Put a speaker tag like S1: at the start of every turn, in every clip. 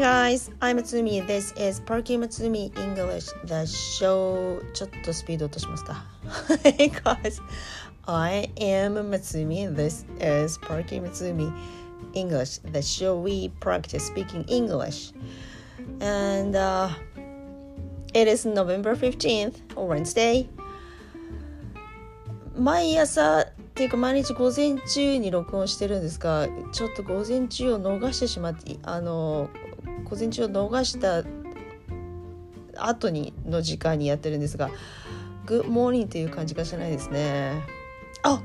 S1: Hey guys, I'm Tsumi. This is Parky Matsumi English, the show. ちょっとスピード落としますか。hey guys, I am Matsumi. This is Parky Matsumi English, the show we practice speaking English. And uh, it is November 15th, Wednesday. 毎朝っていうか毎日午前中に録音してるんですがちょっと午前中を逃してしまってあの午前中を逃した後にの時間にやってるんですが Good morning という感じがしないですねあ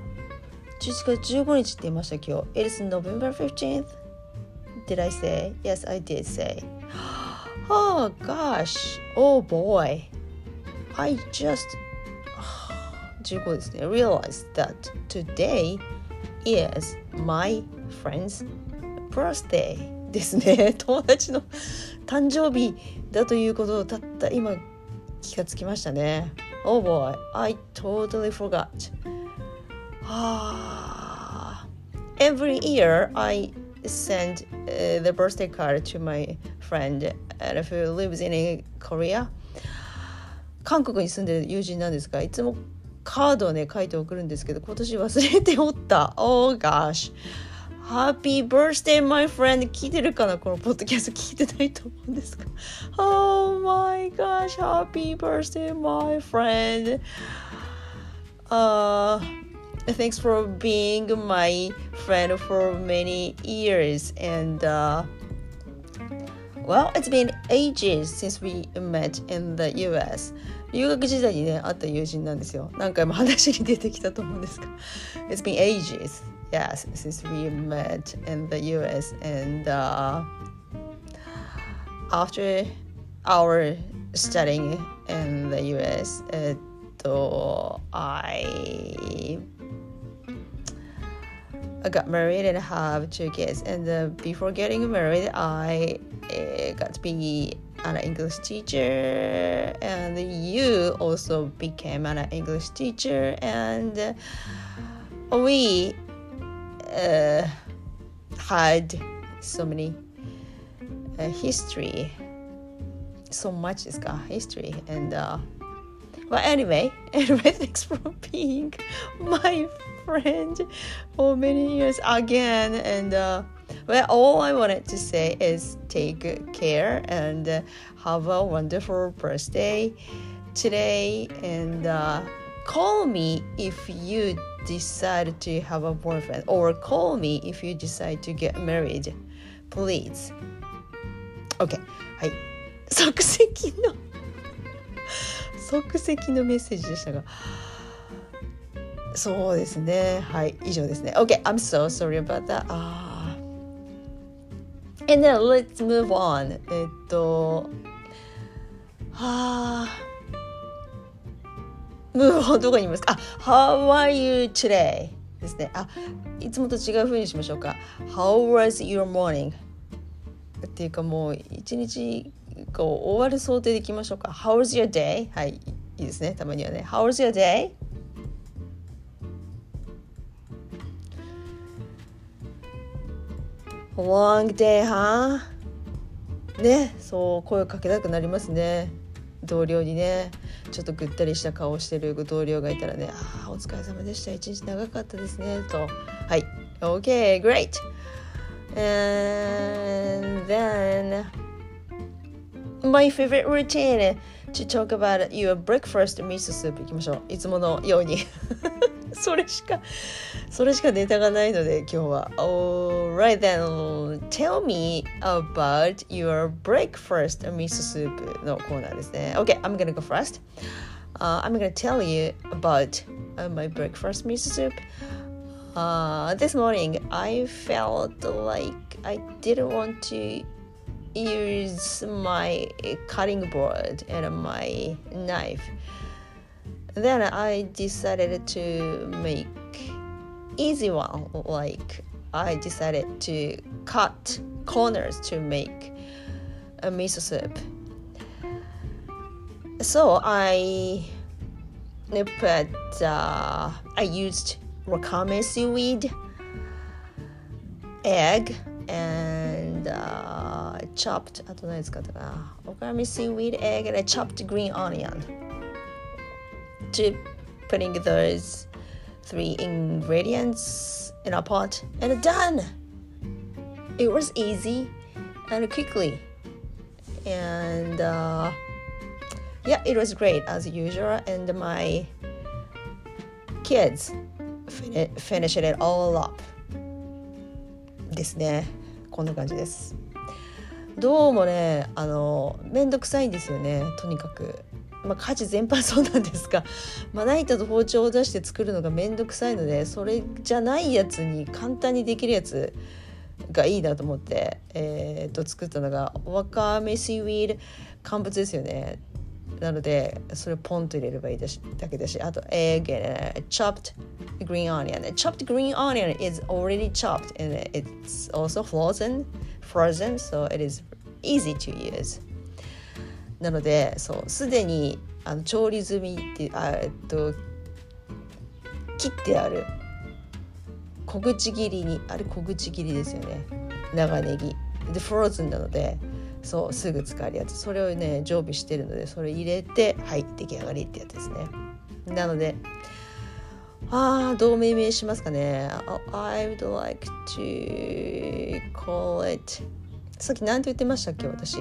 S1: 11月15日って言いました今日 It is November 15th Did I say? Yes, I did say Oh gosh Oh boy I just 15ですね realized that today is my friend's birthday ですね友達の誕生日だということをたった今気がつきましたね Oh boy I totally forgot ah every year I send the birthday card to my friend who lives in Korea 韓国に住んでる友人なんですがいつもカードをね書いて送るんですけど今年忘れておった Oh gosh Happy birthday my friend 聞いてるかなこのポッドキャスト聞いてないと思うんですが Oh my gosh Happy birthday my friend uh thanks for being my friend for many years and uh well it's been ages since we met in the US 留学時代にね会った友人なんですよ何回も話に出てきたと思うんですが It's been ages yes, since we met in the US and uh, after our studying in the US, uh, so I I got married and have two kids. And uh, before getting married, I uh, got to be an English teacher, and you also became an English teacher, and we uh, had so many uh, history, so much is got history, and uh, well, anyway, anyway, thanks for being my friend for many years again, and. Uh, well, all I wanted to say is take good care and uh, have a wonderful birthday today. And uh, call me if you decide to have a boyfriend, or call me if you decide to get married. Please. Okay. はい。即席の即席のメッセージでしたが。そうですね。はい。以上ですね。Okay. I'm so sorry about that. あ And then let's move on. えっと、はあ、 move on どこにいますか、How are you today? ですね。あ、いつもと違う風にしましょうか。How was your morning? っていうかもう一日こう終わる想定でいきましょうか。How was your day? はい、いいですね。たまにはね。How was your day? long day, huh? ね、そう声をかけたくなりますね。同僚にね、ちょっとぐったりした顔をしてる同僚がいたらね、ああ、お疲れ様でした。一日長かったですね。と。はい。OK, great. And then, my favorite routine to talk about your breakfast miso soup いきましょう。いつものように。それしかそれしかネタがないので今日は Alright then tell me about your breakfast miso soup のコーナーですね Okay I'm gonna go first、uh, I'm gonna tell you about、uh, my breakfast miso soup uh, this morning I felt like I didn't want to use my cutting board and my knife then I decided to make easy one like I decided to cut corners to make a miso soup. So I put uh, I used wakame seaweed, egg, and uh, chopped I don't know it's got uh, wakame seaweed, egg, and I chopped green onion. To putting those three ingredients in a pot and done it was easy and quickly and uh, yeah it was great as usual and my kids fin- finished it all up ですねこんな感じですどうもねあの面倒くさいんですよねとにかく まあ、家事全般そうなんですが まな板と包丁を出して作るのが面倒くさいのでそれじゃないやつに簡単にできるやつがいいなと思って、えー、と作ったのがわかめシーウィード乾物ですよね。なのでそれをポンと入れればいいだしだけだしあと egg and chopped green onion chopped green onion is already chopped and it's also frozen frozen so it is easy to use. なのでそうすでにあの調理済みってあえっと切ってある小口切りにあれ小口切りですよね。長ネギ。でフローズンなのでそうすぐ使えるやつ。それをね常備してるのでそれ入れてはい出来上がりってやつですね。なのでああどう命名しますかね。I would like to call it さっき何て言ってましたっけ私。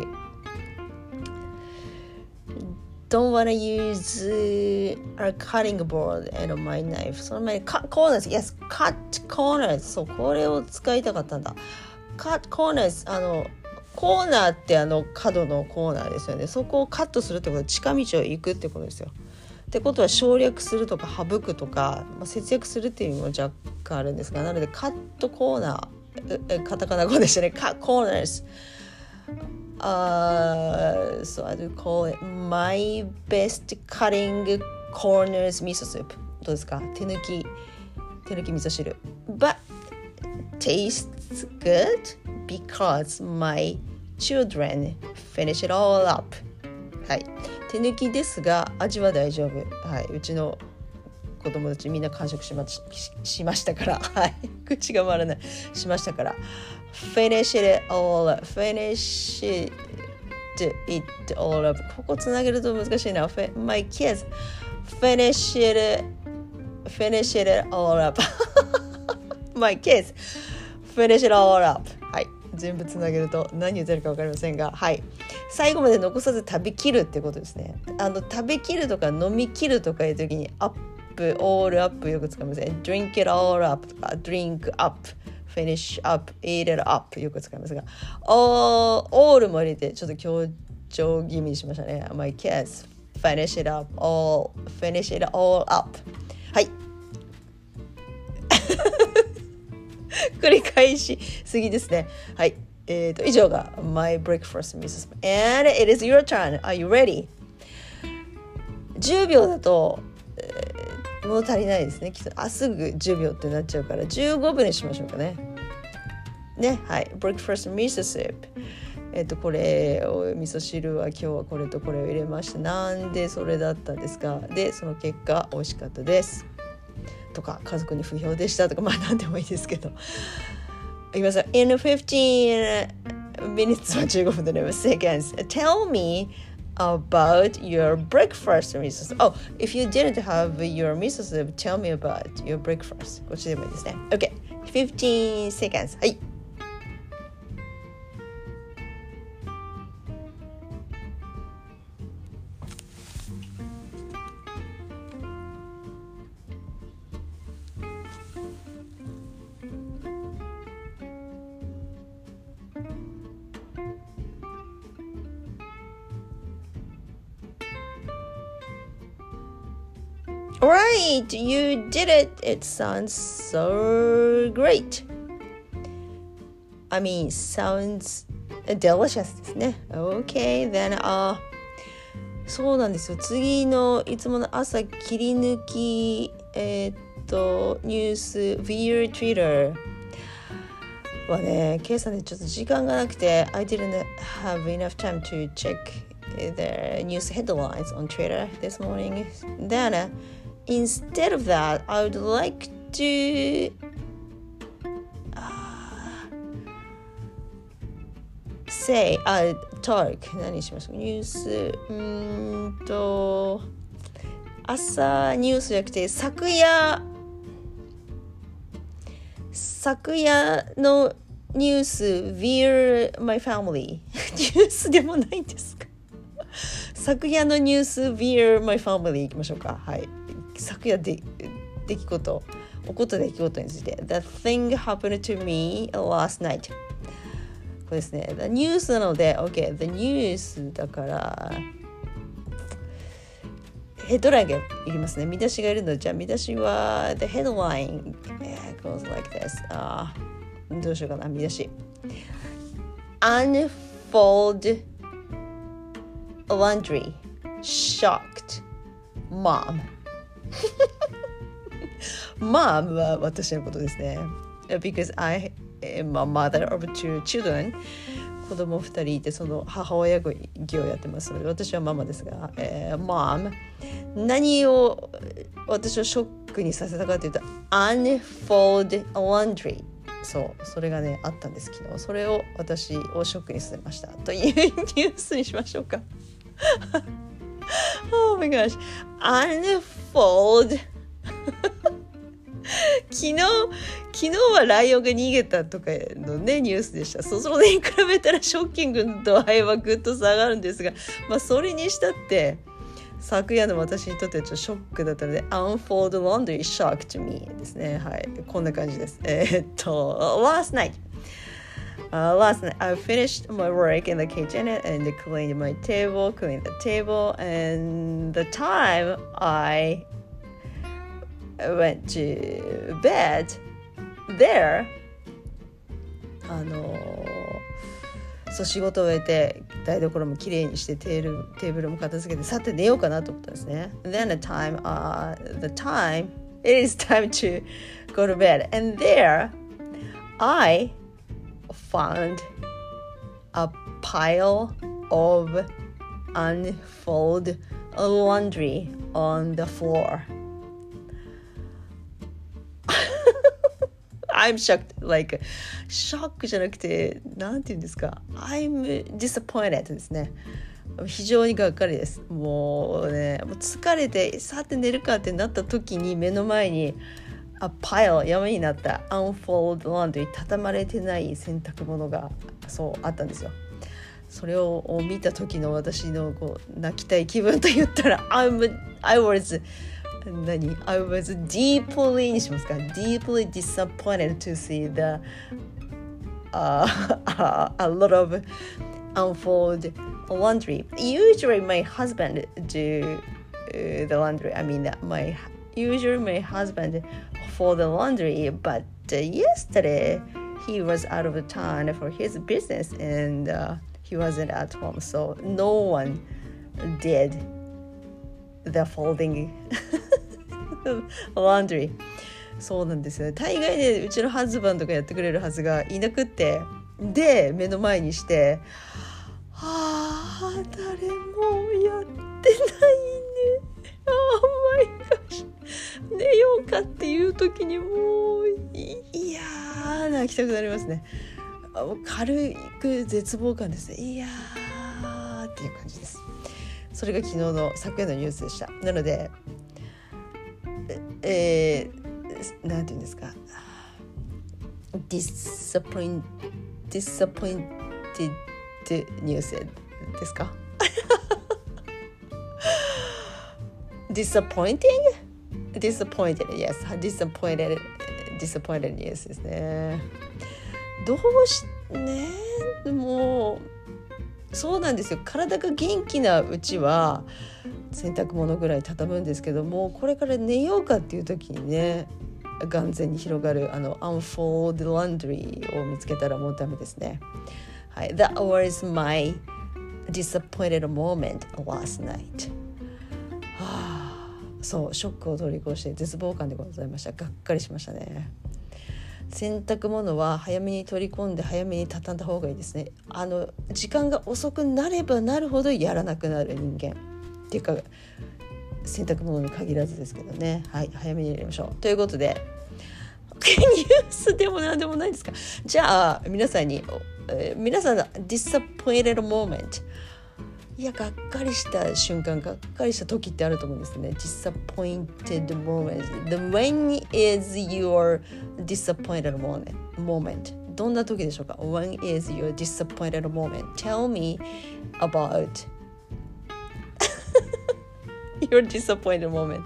S1: Don't want to use a cutting board and my knife. その前に cut corners. Yes cut corners. そうこれを使いたかったんだ。cut corners. あのコーナーってあの角のコーナーですよね。そこをカットするってことは近道を行くってことですよ。ってことは省略するとか省くとか、まあ、節約するっていう意味も若干あるんですがなのでカットコーナーカタカナ語でしたね。カットコーナーズ Uh, so I do call it my best cutting corners miso soup どうですか手抜き手抜き味噌汁 But tastes good because my children finish it all up はい手抜きですが味は大丈夫はいうちの子供たちみんな完食しましましたからはい口が回らないしましたから finish it all finish it it all up ここつなげると難しいな my kids finish it finish it all up my kids finish it all up はい全部つなげると何言ってるか分かりませんがはい最後まで残さず食べきるってことですねあの食べきるとか飲みきるとかいう時にアップオールアップよく使いますね drink it all up とか drink up finish up, eat it up よく使いますが all, all も入れてちょっと強調気味にしましたね My kids finish it up all finish it all up はい繰り返しすぎですねはいえーと以上が My breakfast Mrs. And it is your turn Are you ready? 10秒だと、えー物足りないですね。きっとあすぐ10秒ってなっちゃうから15分にしましょうかね。ねはい。Breakfast miso soup えっとこれを味噌汁は今日はこれとこれを入れましたなんでそれだったんですか。でその結果美味しかったです。とか家族に不評でしたとか まあ何でもいいですけど。いきます in 15 minutes は15分でね seconds. Tell me about your breakfast miso soup. Oh, if you didn't have your miso soup, tell me about your breakfast. こっちでもいいですね。OK。15 seconds. はい。 Right, you did it. It sounds so great. I mean, sounds delicious ですね。Okay, then, uh, そうなんですよ。次のいつもの朝切り抜き、えー、っと、ニュース、via Twitter はね、今朝ね、ちょっと時間がなくて、I didn't have enough time to check the news headlines on Twitter this morning. Then, uh, instead of that, I would like to. Say あ talk. 何しましょう？ニュースうーんと朝ニュースじゃなくて昨夜昨夜のニュース via my family ニュースでもないんですか？昨夜のニュース via my family いきましょうか。はい。昨夜で出来事起こった出来事について The thing happened to me last night これですね The ニュースなので OK The news だからヘッドラインがいりますね見出しがいるのでじゃあ見出しは The headline goes like this あどうしようかな見出し Unfold laundry shocked mom mom は私のことですね。Because I am a mother of two children. 子供2人いてその母親業をやってます。ので私はママですが、えー、mom 何を私をショックにさせたかというと unfold laundry そうそれがねあったんです昨日。それを私をショックにさせました。というニュースにしましょうか。Oh my gosh. Unfold. 昨日昨日はライオンが逃げたとかのねニュースでした。そそれに比べたらショッキングの度合いはぐっと下がるんですがまあそれにしたって昨夜の私にとってはちょっとショックだったので Unfold Laundry Shock to me ですね。はい。こんな感じです。えー、っと Last night Uh, last night I finished my work in the kitchen and cleaned my table, cleaned the table, and the time I went to bed there あのそう仕事を終えて台所もきれいにしてテールテーブルも片付けてさて寝ようかなと思ったんですね Then the time、uh, the time it is time to go to bed and there I found a pile of unfold laundry on the floor I'm shocked like ショックじゃなくてなんて言うんですか I'm disappointed ですね非常にがっかりですもうねもう疲れてさて寝るかってなった時に目の前にあパイル山になった unfold laundry 畳まれてない洗濯物がそうあったんですよそれを見た時の私のこう泣きたい気分と言ったら I'm, I was 何 I was deeply にしますか deeply disappointed to see the uh, a lot of unfold laundry usually my husband do uh, the laundry I mean my usually my husband for the laundry but yesterday he was out of town for his business and uh, he wasn't at home so no one did the folding laundry そうなんですよ大概ねうちのハズバンドがやってくれるはずがいなくってで目の前にしてはあ誰もやってない寝ようかっていう時にもういや泣きたくなりますね。軽く絶望感ですね。いやーっていう感じです。それが昨日の昨夜のニュースでした。なのでえー、なんて言うんですか。Disappoint disappointed ニュースですか。Disappointing? Disappointed yes disappointed disappointed ニュースですねどうしねもうそうなんですよ体が元気なうちは洗濯物ぐらい畳むんですけどもこれから寝ようかっていう時にね眼前に広がるあの unfold laundry を見つけたらもうダメですね。はい、That was my disappointed moment last night. そうショックを通り越して絶望感でございました。がっかりしましたね。洗濯物は早めに取り込んで早めに畳んだ方がいいですね。あの時間が遅くなればなるほどやらなくなる人間。っていうか洗濯物に限らずですけどね。はい早めにやりましょう。ということでニュースでもなんでもないですか。じゃあ皆さんに、えー、皆さんの disappointed moment いやがっかりした瞬間がっかりした時ってあると思うんですね disappointed moment the when is your disappointed moment moment どんな時でしょうか when is your disappointed moment tell me about your disappointed moment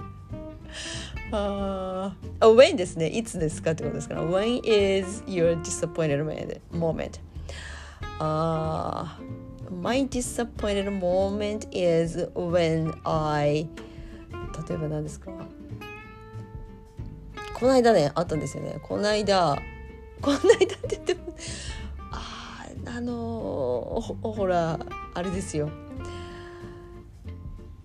S1: ああ、when ですね。いつですかってことですから。When is your disappointed moment? ああ、My disappointed moment is when I 例えば何ですか？この間ね、あったんですよね。この間、この間って言っても、ああ、あのほほら、あれですよ。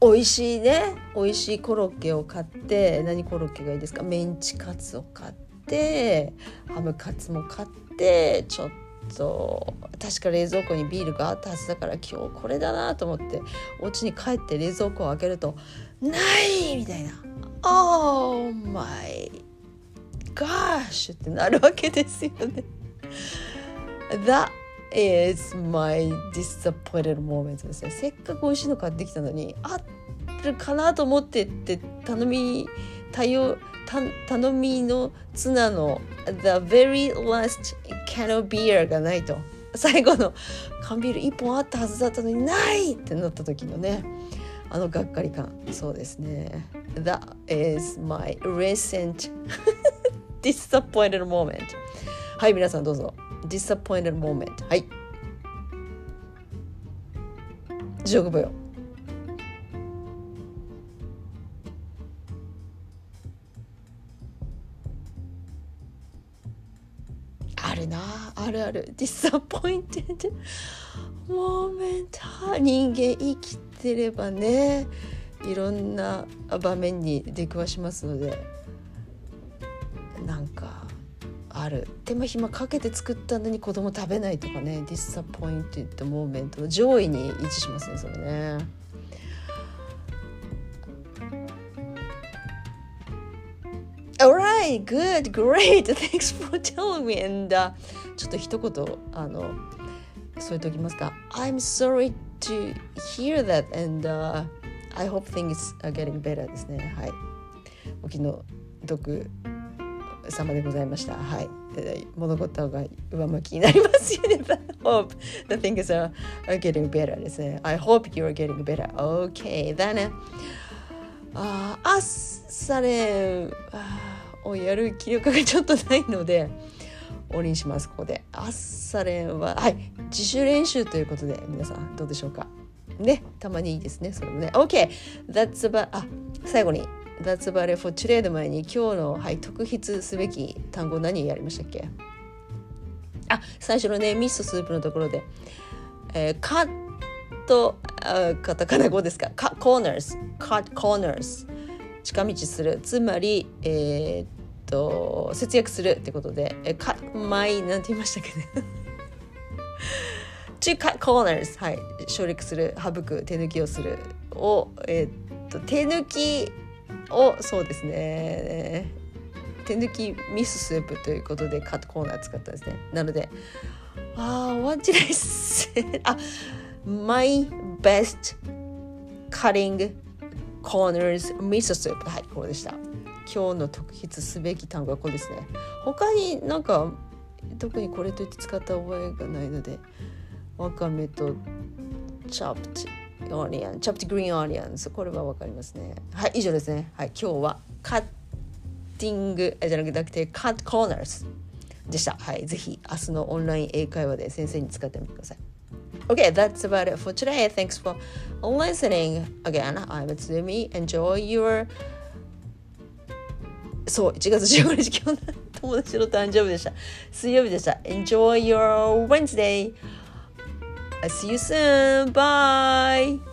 S1: 美味しいね美味しいコロッケを買って何コロッケがいいですか？メンチカツを買ってハムカツも買ってちょっと確か冷蔵庫にビールがあったはずだから今日これだなと思ってお家に帰って冷蔵庫を開けるとないみたいな「Oh my gosh」ってなるわけですよね。That is my disappointed moment ですね。せっかく美味しいの買ってきたのに、あるかなと思ってって頼み、頼、頼みのツナの the very last can of beer がないと。最後の缶ビール1本あったはずだったのにないってなった時のね。あのがっかり感。そうですね。That is my recent disappointed moment. はい、皆さんどうぞ。disappointed moment はい15秒るある disappointed moment 人間生きてればねいろんな場面に出くわしますのでなんかある手間暇かけて作ったのに子供食べないとかねディサポイント d moment の上位に位置しますねそれね。Alright, good, great. Thanks for telling me. And、uh, ちょっと一言あの添えておきますか。I'm sorry to hear that and、uh, I hope things are getting better ですね。はい。お気の毒様でございました。はい。物事が上向きになりますよね。hope the things are, getting better ですね。I hope you are getting better. Okay. ああっされをやる気力がちょっとないので、終わりにします、ここで。あっされは、はい。自主練習ということで、皆さんどうでしょうか？ね、たまにいいですね、それもね。OK! That's about, あ、最後に。That's about it for today の前に今日の、はい、特筆すべき単語何やりましたっけ？あ最初のねミストスープのところで、えー、カットあカタカナ語ですか？カコーナーズカットコーナーズ近道するつまりえー、っと節約するってことで。えカマイなんて言いましたっけね。to cut corners はい。省略する。省く手抜きをする。をえー、っと手抜きをそうですね。手抜きミススープということでカットコーナー使ったんですね。なのでああ what did I say あ my best cutting corners ミススープ。はいこれでした。今日の特筆すべき単語はこれですね他になんか特にこれといって使った覚えがないのでわかめとチャップオニオン、チョップグリーンオニオンズ。これはわかりますね。はい、以上ですね。はい、今日はカッティングじゃなくてカットコーナーズでした。はい、ぜひ明日のオンライン英会話で先生に使ってみてください。Okay, that's about it for today. Thanks for listening. Again, I'm Tsumi. Enjoy your そう、1月15日今日の友達の誕生日でした。水曜日でした。Enjoy your Wednesday! I see you soon. Bye.